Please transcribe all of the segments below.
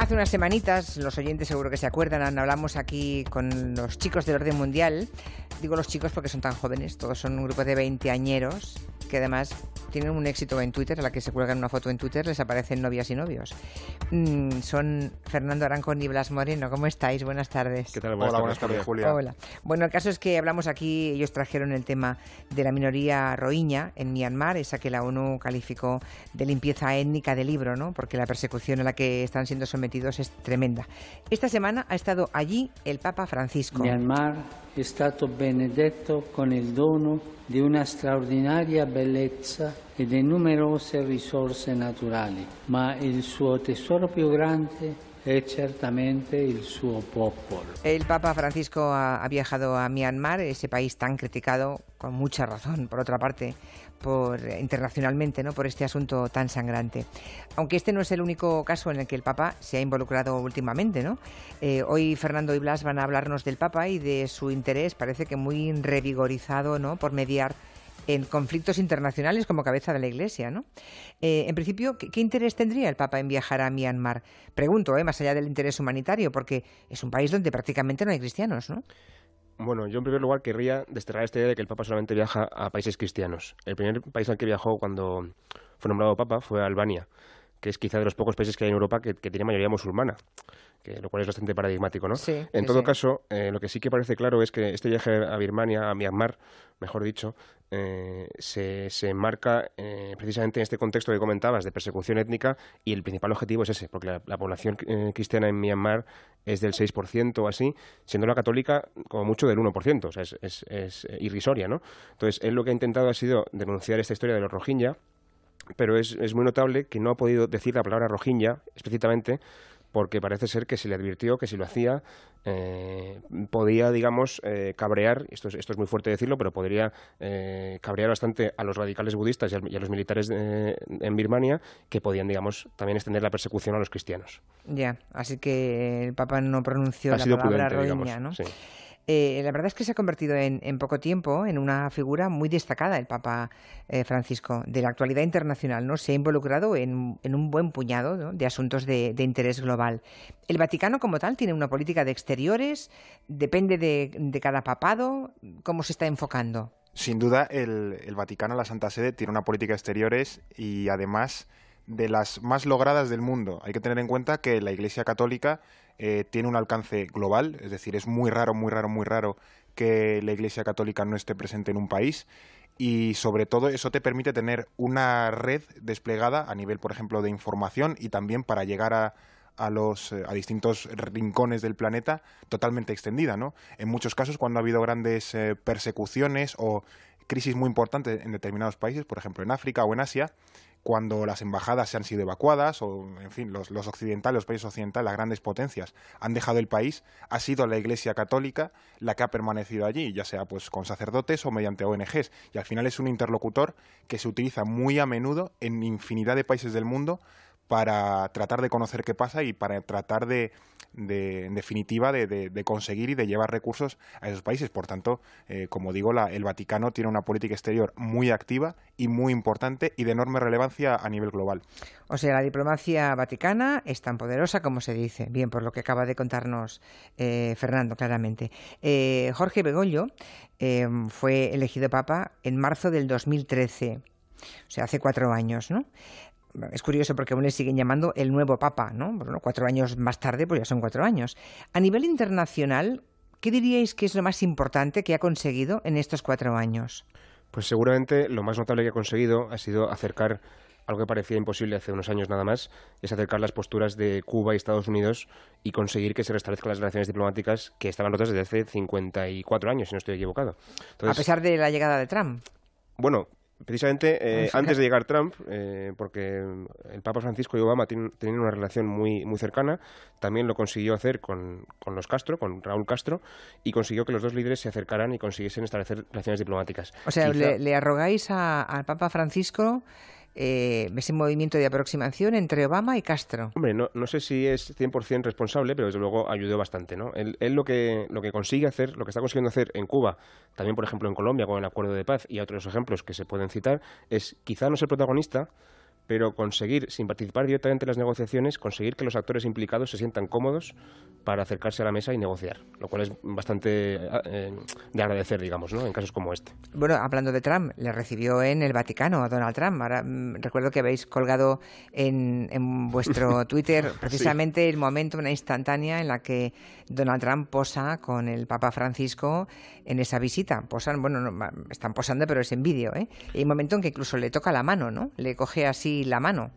Hace unas semanitas, los oyentes seguro que se acuerdan, hablamos aquí con los chicos del orden mundial. Digo los chicos porque son tan jóvenes, todos son un grupo de veinteañeros que además tienen un éxito en Twitter, a la que se cuelgan una foto en Twitter les aparecen novias y novios. Mm, son Fernando Arancón y Blas Moreno. ¿Cómo estáis? Buenas tardes. ¿Qué tal? Buenas Hola, buenas tardes, Julia. Hola. Bueno, el caso es que hablamos aquí, ellos trajeron el tema de la minoría rohingya en Myanmar, esa que la ONU calificó de limpieza étnica del libro, ¿no? Porque la persecución a la que están siendo sometidos es tremenda. Esta semana ha estado allí el Papa Francisco. Myanmar è stato benedetto con il dono di una straordinaria bellezza e di numerose risorse naturali, ma il suo tesoro più grande es ciertamente el su popolo. El Papa Francisco ha, viajado a Myanmar, ese país tan criticado, con mucha razón, por otra parte, por, internacionalmente, ¿no? por este asunto tan sangrante. Aunque este no es el único caso en el que el Papa se ha involucrado últimamente. ¿no? Eh, hoy Fernando y Blas van a hablarnos del Papa y de su interés, parece que muy revigorizado ¿no? por mediar en conflictos internacionales como cabeza de la Iglesia, ¿no? Eh, en principio, ¿qué, interés tendría el Papa en viajar a Myanmar? Pregunto, ¿eh? más allá del interés humanitario, porque es un país donde prácticamente no hay cristianos, ¿no? Bueno, yo en primer lugar querría desterrar esta idea de que el Papa solamente viaja a países cristianos. El primer país al que viajó cuando fue nombrado Papa fue Albania, que es quizá de los pocos países que hay en Europa que, que tiene mayoría musulmana que lo cual es bastante paradigmático, ¿no? Sí, en todo caso, eh, lo que sí que parece claro es que este viaje a Birmania, a Myanmar, mejor dicho, eh, se, se enmarca eh, precisamente en este contexto que comentabas de persecución étnica y el principal objetivo es ese, porque la, población cristiana en Myanmar es del 6% o así, siendo la católica como mucho del 1%, o sea, es, es, es irrisoria, ¿no? Entonces, él lo que ha intentado ha sido denunciar esta historia de los Rohingya, pero es, es muy notable que no ha podido decir la palabra Rohingya explícitamente porque parece ser que se le advirtió que si lo hacía eh, podía, digamos, eh, cabrear, esto es, esto es muy fuerte decirlo, pero podría eh, cabrear bastante a los radicales budistas y a, los militares en Birmania, que podían, digamos, también extender la persecución a los cristianos. Ya, así que el Papa no pronunció la palabra rohingya, ¿no? Eh, la verdad es que se ha convertido en, poco tiempo en una figura muy destacada el Papa eh, Francisco de la actualidad internacional. ¿no? Se ha involucrado en, un buen puñado de asuntos de, interés global. El Vaticano como tal tiene una política de exteriores, depende de, cada papado, ¿cómo se está enfocando? Sin duda, el, el Vaticano, la Santa Sede, tiene una política de exteriores y además de las más logradas del mundo. Hay que tener en cuenta que la Iglesia Católica eh, tiene un alcance global, es decir, es muy raro, muy raro, muy raro que la Iglesia Católica no esté presente en un país y sobre todo eso te permite tener una red desplegada a nivel, por ejemplo, de información y también para llegar a, a los eh, a distintos rincones del planeta totalmente extendida, ¿no? En muchos casos cuando ha habido grandes eh, persecuciones o crisis muy importantes en determinados países, por ejemplo en África o en Asia, cuando las embajadas se han sido evacuadas o, en fin, los, occidentales, los países occidentales, las grandes potencias han dejado el país, ha sido la Iglesia Católica la que ha permanecido allí, ya sea pues con sacerdotes o mediante ONGs. Y al final es un interlocutor que se utiliza muy a menudo en infinidad de países del mundo para tratar de conocer qué pasa y para tratar de, en definitiva, de, conseguir y de llevar recursos a esos países. Por tanto, eh, como digo, la, el Vaticano tiene una política exterior muy activa y muy importante y de enorme relevancia a nivel global. O sea, la diplomacia vaticana es tan poderosa como se dice. Bien, por lo que acaba de contarnos eh, Fernando, claramente. Eh, Jorge Begoglio fue elegido papa en marzo del 2013. O sea, hace cuatro años, ¿no? Es curioso porque aún le siguen llamando el nuevo Papa, ¿no? Bueno, cuatro años más tarde, pues ya son cuatro años. A nivel internacional, ¿qué diríais que es lo más importante que ha conseguido en estos cuatro años? Pues seguramente lo más notable que ha conseguido ha sido acercar algo que parecía imposible hace unos años nada más, es acercar las posturas de Cuba y Estados Unidos y conseguir que se restablezcan las relaciones diplomáticas que estaban rotas desde hace 54 años, si no estoy equivocado. a pesar de la llegada de Trump. Bueno, precisamente eh, antes de llegar Trump, eh, porque el Papa Francisco y Obama tienen, una relación muy, muy cercana, también lo consiguió hacer con, con, los Castro, con Raúl Castro, y consiguió que los dos líderes se acercaran y consiguiesen establecer relaciones diplomáticas. O sea, le, arrogáis al Papa Francisco eh, ese movimiento de aproximación entre Obama y Castro. Hombre, no, sé si es 100% responsable, pero desde luego ayudó bastante. ¿no? Él, lo, que, lo que consigue hacer, lo que está consiguiendo hacer en Cuba, también por ejemplo en Colombia con el acuerdo de paz y otros ejemplos que se pueden citar, es quizá no ser protagonista, pero conseguir, sin participar directamente en las negociaciones, conseguir que los actores implicados se sientan cómodos para acercarse a la mesa y negociar, lo cual es bastante eh, de agradecer, digamos, ¿no? en casos como este. Bueno, hablando de Trump, le recibió en el Vaticano a Donald Trump. Ahora mm, recuerdo que habéis colgado en, vuestro Twitter precisamente el momento, una instantánea en la que Donald Trump posa con el Papa Francisco en esa visita. Posan, bueno, no, están posando, pero es en vídeo, ¿eh? Y hay un momento en que incluso le toca la mano, ¿no? Le coge así la mano.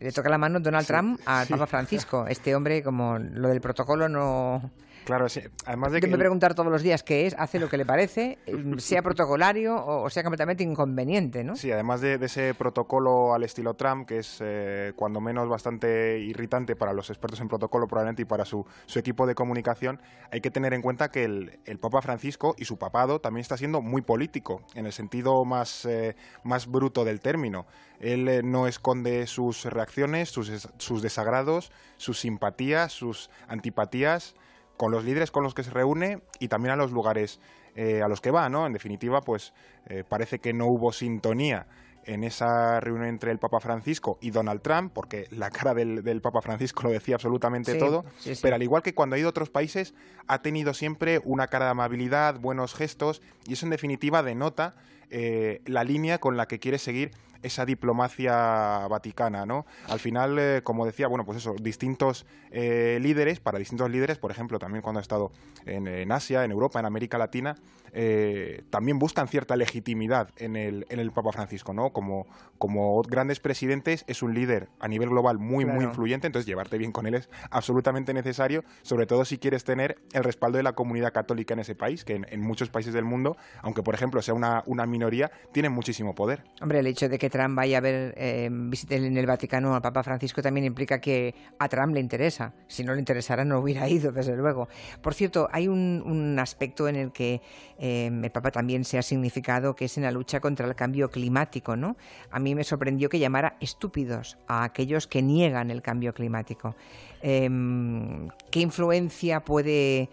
Le toca la mano Donald Trump al Papa Francisco. Este hombre, como lo del protocolo no Claro, sí. Además de que... me preguntar todos los días qué es, hace lo que le parece, sea protocolario o, sea completamente inconveniente, ¿no? Sí, además de, ese protocolo al estilo Trump, que es eh, cuando menos bastante irritante para los expertos en protocolo probablemente y para su, equipo de comunicación, hay que tener en cuenta que el, Papa Francisco y su papado también está siendo muy político, en el sentido más, eh, más bruto del término. Él eh, no esconde sus reacciones, sus, sus desagrados, sus simpatías, sus antipatías con los líderes con los que se reúne y también a los lugares eh, a los que va, ¿no? En definitiva, pues eh, parece que no hubo sintonía en esa reunión entre el Papa Francisco y Donald Trump, porque la cara del, Papa Francisco lo decía absolutamente todo, pero al igual que cuando ha ido a otros países, ha tenido siempre una cara de amabilidad, buenos gestos, y eso en definitiva denota eh, la línea con la que quiere seguir esa diplomacia vaticana, ¿no? Al final, eh, como decía, bueno, pues eso, distintos eh, líderes, para distintos líderes, por ejemplo, también cuando ha estado en, Asia, en Europa, en América Latina, eh, también buscan cierta legitimidad en el, en el Papa Francisco, ¿no? Como, como grandes presidentes, es un líder a nivel global muy, muy influyente, entonces llevarte bien con él es absolutamente necesario, sobre todo si quieres tener el respaldo de la comunidad católica en ese país, que en, muchos países del mundo, aunque por ejemplo sea una, una minoría, tiene muchísimo poder. Hombre, el hecho de Trump vaya a ver, eh, visite en el Vaticano al Papa Francisco también implica que a Trump le interesa. Si no le interesara, no hubiera ido, desde luego. Por cierto, hay un, aspecto en el que eh, el Papa también se ha significado, que es en la lucha contra el cambio climático. ¿no? A mí me sorprendió que llamara estúpidos a aquellos que niegan el cambio climático. Em, ¿Qué influencia puede,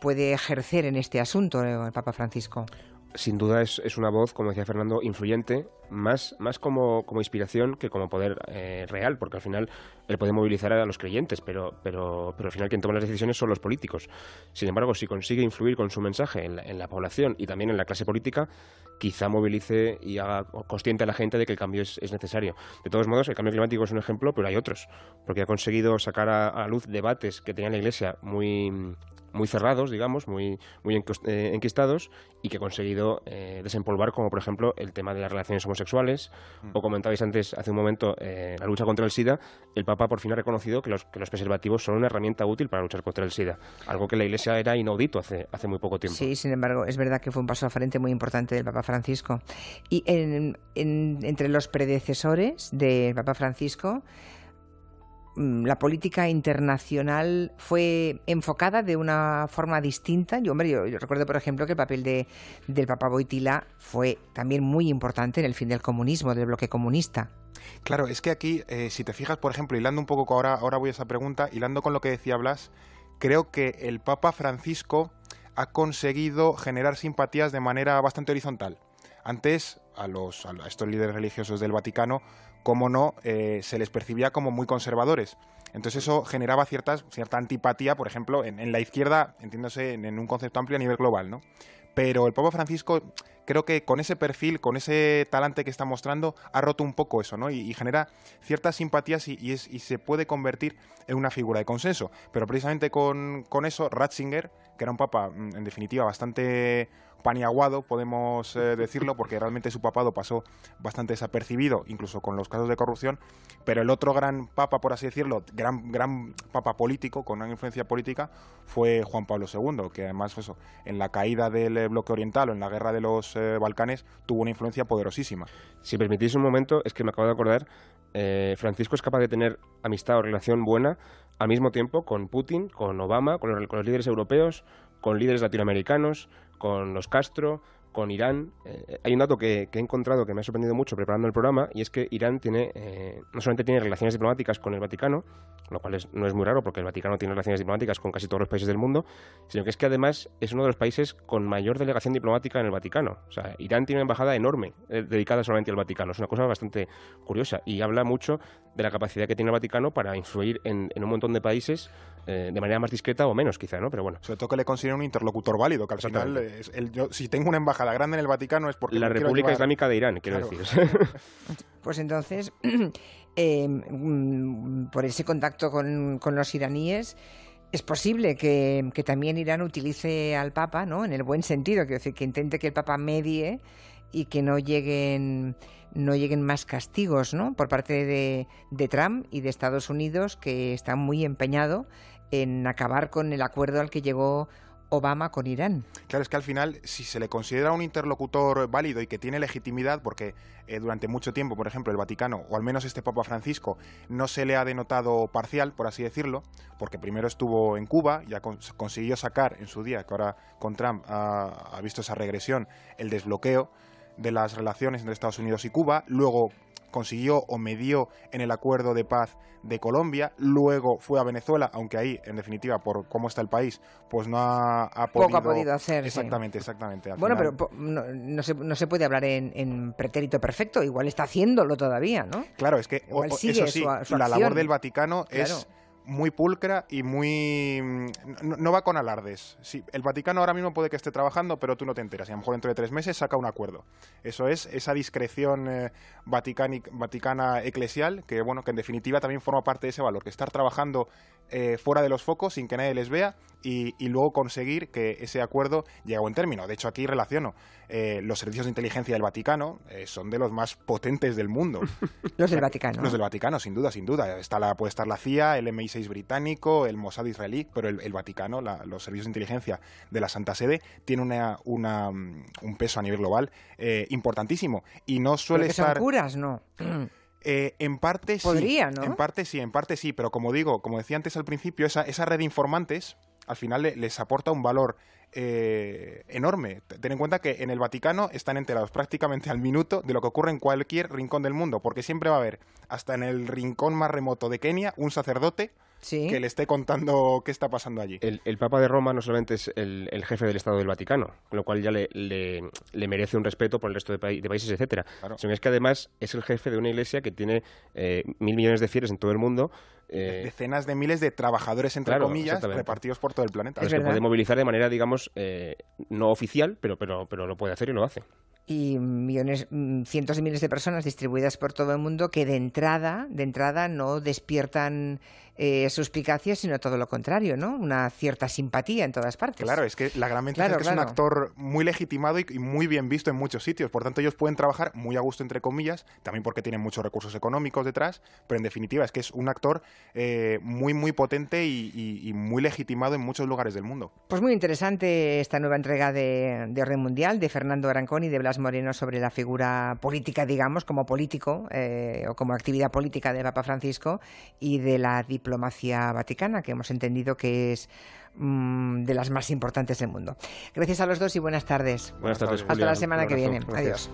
puede ejercer en este asunto el Papa Francisco? sin duda es, es, una voz, como decía Fernando, influyente, más, más como, como inspiración que como poder eh, real, porque al final él puede movilizar a los creyentes, pero, pero, pero al final quien toma las decisiones son los políticos. Sin embargo, si consigue influir con su mensaje en la, población y también en la clase política, quizá movilice y haga consciente a la gente de que el cambio es, necesario. De todos modos, el cambio climático es un ejemplo, pero hay otros, porque ha conseguido sacar a, a luz debates que tenía la Iglesia muy muy cerrados, digamos, muy, muy eh, enquistados y que ha conseguido eh, desempolvar, como por ejemplo el tema de las relaciones homosexuales, mm. o comentabais antes, hace un momento, eh, la lucha contra el SIDA, el Papa por fin ha reconocido que los, que los preservativos son una herramienta útil para luchar contra el SIDA, algo que la Iglesia era inaudito hace, hace muy poco tiempo. Sí, sin embargo, es verdad que fue un paso a frente muy importante del Papa Francisco. Y entre los predecesores del Papa Francisco, la política internacional fue enfocada de una forma distinta. Yo, hombre, yo, recuerdo, por ejemplo, que el papel de, del Papa Boitila fue también muy importante en el fin del comunismo, del bloque comunista. Claro, es que aquí, eh, si te fijas, por ejemplo, hilando un poco, ahora, ahora voy a esa pregunta, hilando con lo que decía Blas, creo que el Papa Francisco ha conseguido generar simpatías de manera bastante horizontal. Antes, a, los, a estos líderes religiosos del Vaticano, como no, eh, se les percibía como muy conservadores. Entonces eso generaba ciertas, cierta antipatía, por ejemplo, en, la izquierda, entiéndose en, un concepto amplio a nivel global, ¿no? Pero el Papa Francisco creo que con ese perfil, con ese talante que está mostrando, ha roto un poco eso, ¿no? Y, genera ciertas simpatías y, y, se puede convertir en una figura de consenso. Pero precisamente con, con eso, Ratzinger, que era un papa, mm, en definitiva, bastante paniaguado, podemos eh, decirlo, porque realmente su papado pasó bastante desapercibido, incluso con los casos de corrupción, pero el otro gran papa, por así decirlo, gran, gran papa político, con una influencia política, fue Juan Pablo II, que además eso, en la caída del eh, bloque oriental o en la guerra de los eh, Balcanes tuvo una influencia poderosísima. Si permitís un momento, es que me acabo de acordar, Francisco es capaz de tener amistad o relación buena al mismo tiempo con Putin, con Obama, con los líderes europeos, con líderes latinoamericanos, con los Castro, con Irán, eh, hay un dato que, he encontrado que me ha sorprendido mucho preparando el programa, y es que Irán tiene, eh, no solamente tiene relaciones diplomáticas con el Vaticano, lo cual no es muy raro porque el Vaticano tiene relaciones diplomáticas con casi todos los países del mundo, sino que es que además es uno de los países con mayor delegación diplomática en el Vaticano. O sea, Irán tiene una embajada enorme eh, dedicada solamente al Vaticano. Es una cosa bastante curiosa y habla mucho de la capacidad que tiene el Vaticano para influir en, un montón de países de manera más discreta o menos, quizá, ¿no? Pero bueno. Sobre todo que le considera un interlocutor válido, que al final, el, yo, si tengo una embajada grande en el Vaticano es porque... La República Islámica de Irán, quiero decir. pues entonces, em, por ese contacto con, los iraníes, es posible que, también Irán utilice al Papa, ¿no? En el buen sentido, quiero decir, que intente que el Papa medie y que no lleguen no lleguen más castigos, ¿no? Por parte de, de Trump y de Estados Unidos, que está muy empeñado en acabar con el acuerdo al que llegó Obama con Irán. Claro, es que al final, si se le considera un interlocutor válido y que tiene legitimidad, porque eh, durante mucho tiempo, por ejemplo, el Vaticano, o al menos este Papa Francisco, no se le ha denotado parcial, por así decirlo, porque primero estuvo en Cuba, ya consiguió sacar en su día, que ahora con Trump ha visto esa regresión, el desbloqueo de las relaciones entre Estados Unidos y Cuba, luego consiguió o medió en el acuerdo de paz de Colombia, luego fue a Venezuela, aunque ahí, en definitiva, por cómo está el país, pues no ha, podido... Poco ha podido hacer. Exactamente, exactamente. bueno, pero no, se, no, se, puede hablar en, pretérito perfecto, igual está haciéndolo todavía, ¿no? Claro, es que eso sí, la labor del Vaticano es muy pulcra y muy... Mm, no, va con alardes. Sí, el Vaticano ahora mismo puede que esté trabajando, pero tú no te enteras. Y a lo mejor dentro de tres meses saca un acuerdo. Eso es esa discreción eh, vaticana eclesial, que bueno, que en definitiva también forma parte de ese valor, que estar trabajando eh, fuera de los focos sin que nadie les vea y, luego conseguir que ese acuerdo llegue a buen término. De hecho, aquí relaciono. Eh, los servicios de inteligencia del Vaticano eh, son de los más potentes del mundo. los del Vaticano. Los del Vaticano, sin duda, sin duda. Está la, puede estar la CIA, el MI6 británico, el Mossad israelí, pero el, Vaticano, los servicios de inteligencia de la Santa Sede, tiene una, un peso a nivel global importantísimo. Y no suele estar. Son curas, ¿no? Eh, en parte sí. En parte sí, en parte sí, pero como digo, como decía antes al principio, esa, esa red de informantes al final les aporta un valor eh, enorme. Ten en cuenta que en el Vaticano están enterados prácticamente al minuto de lo que ocurre en cualquier rincón del mundo, porque siempre va a haber, hasta en el rincón más remoto de Kenia, un sacerdote que le esté contando qué está pasando allí. El, Papa de Roma no solamente es el, jefe del Estado del Vaticano, con lo cual ya le, le, merece un respeto por el resto de, países, etcétera. Sino es que además es el jefe de una iglesia que tiene eh, mil millones de fieles en todo el mundo. Eh, decenas de miles de trabajadores, entre comillas, repartidos por todo el planeta. se puede movilizar de manera, digamos, eh, no oficial, pero, pero, pero lo puede hacer y lo hace y millones, mm, cientos de miles de personas distribuidas por todo el mundo que de entrada, de entrada no despiertan eh, suspicacias, sino todo lo contrario, ¿no? Una cierta simpatía en todas partes. Claro, es que la gran ventaja es que es un actor muy legitimado y, muy bien visto en muchos sitios. Por tanto, ellos pueden trabajar muy a gusto, entre comillas, también porque tienen muchos recursos económicos detrás, pero en definitiva es que es un actor eh, muy, muy potente y, muy legitimado en muchos lugares del mundo. Pues muy interesante esta nueva entrega de, de Orden Mundial de Fernando Arancón y de Blas Moreno sobre la figura política, digamos, como político eh, o como actividad política de Papa Francisco y de la diplomacia vaticana, que hemos entendido que es mm, de las más importantes del mundo. Gracias a los dos y buenas tardes. Buenas tardes. Hasta la semana que viene. Adiós.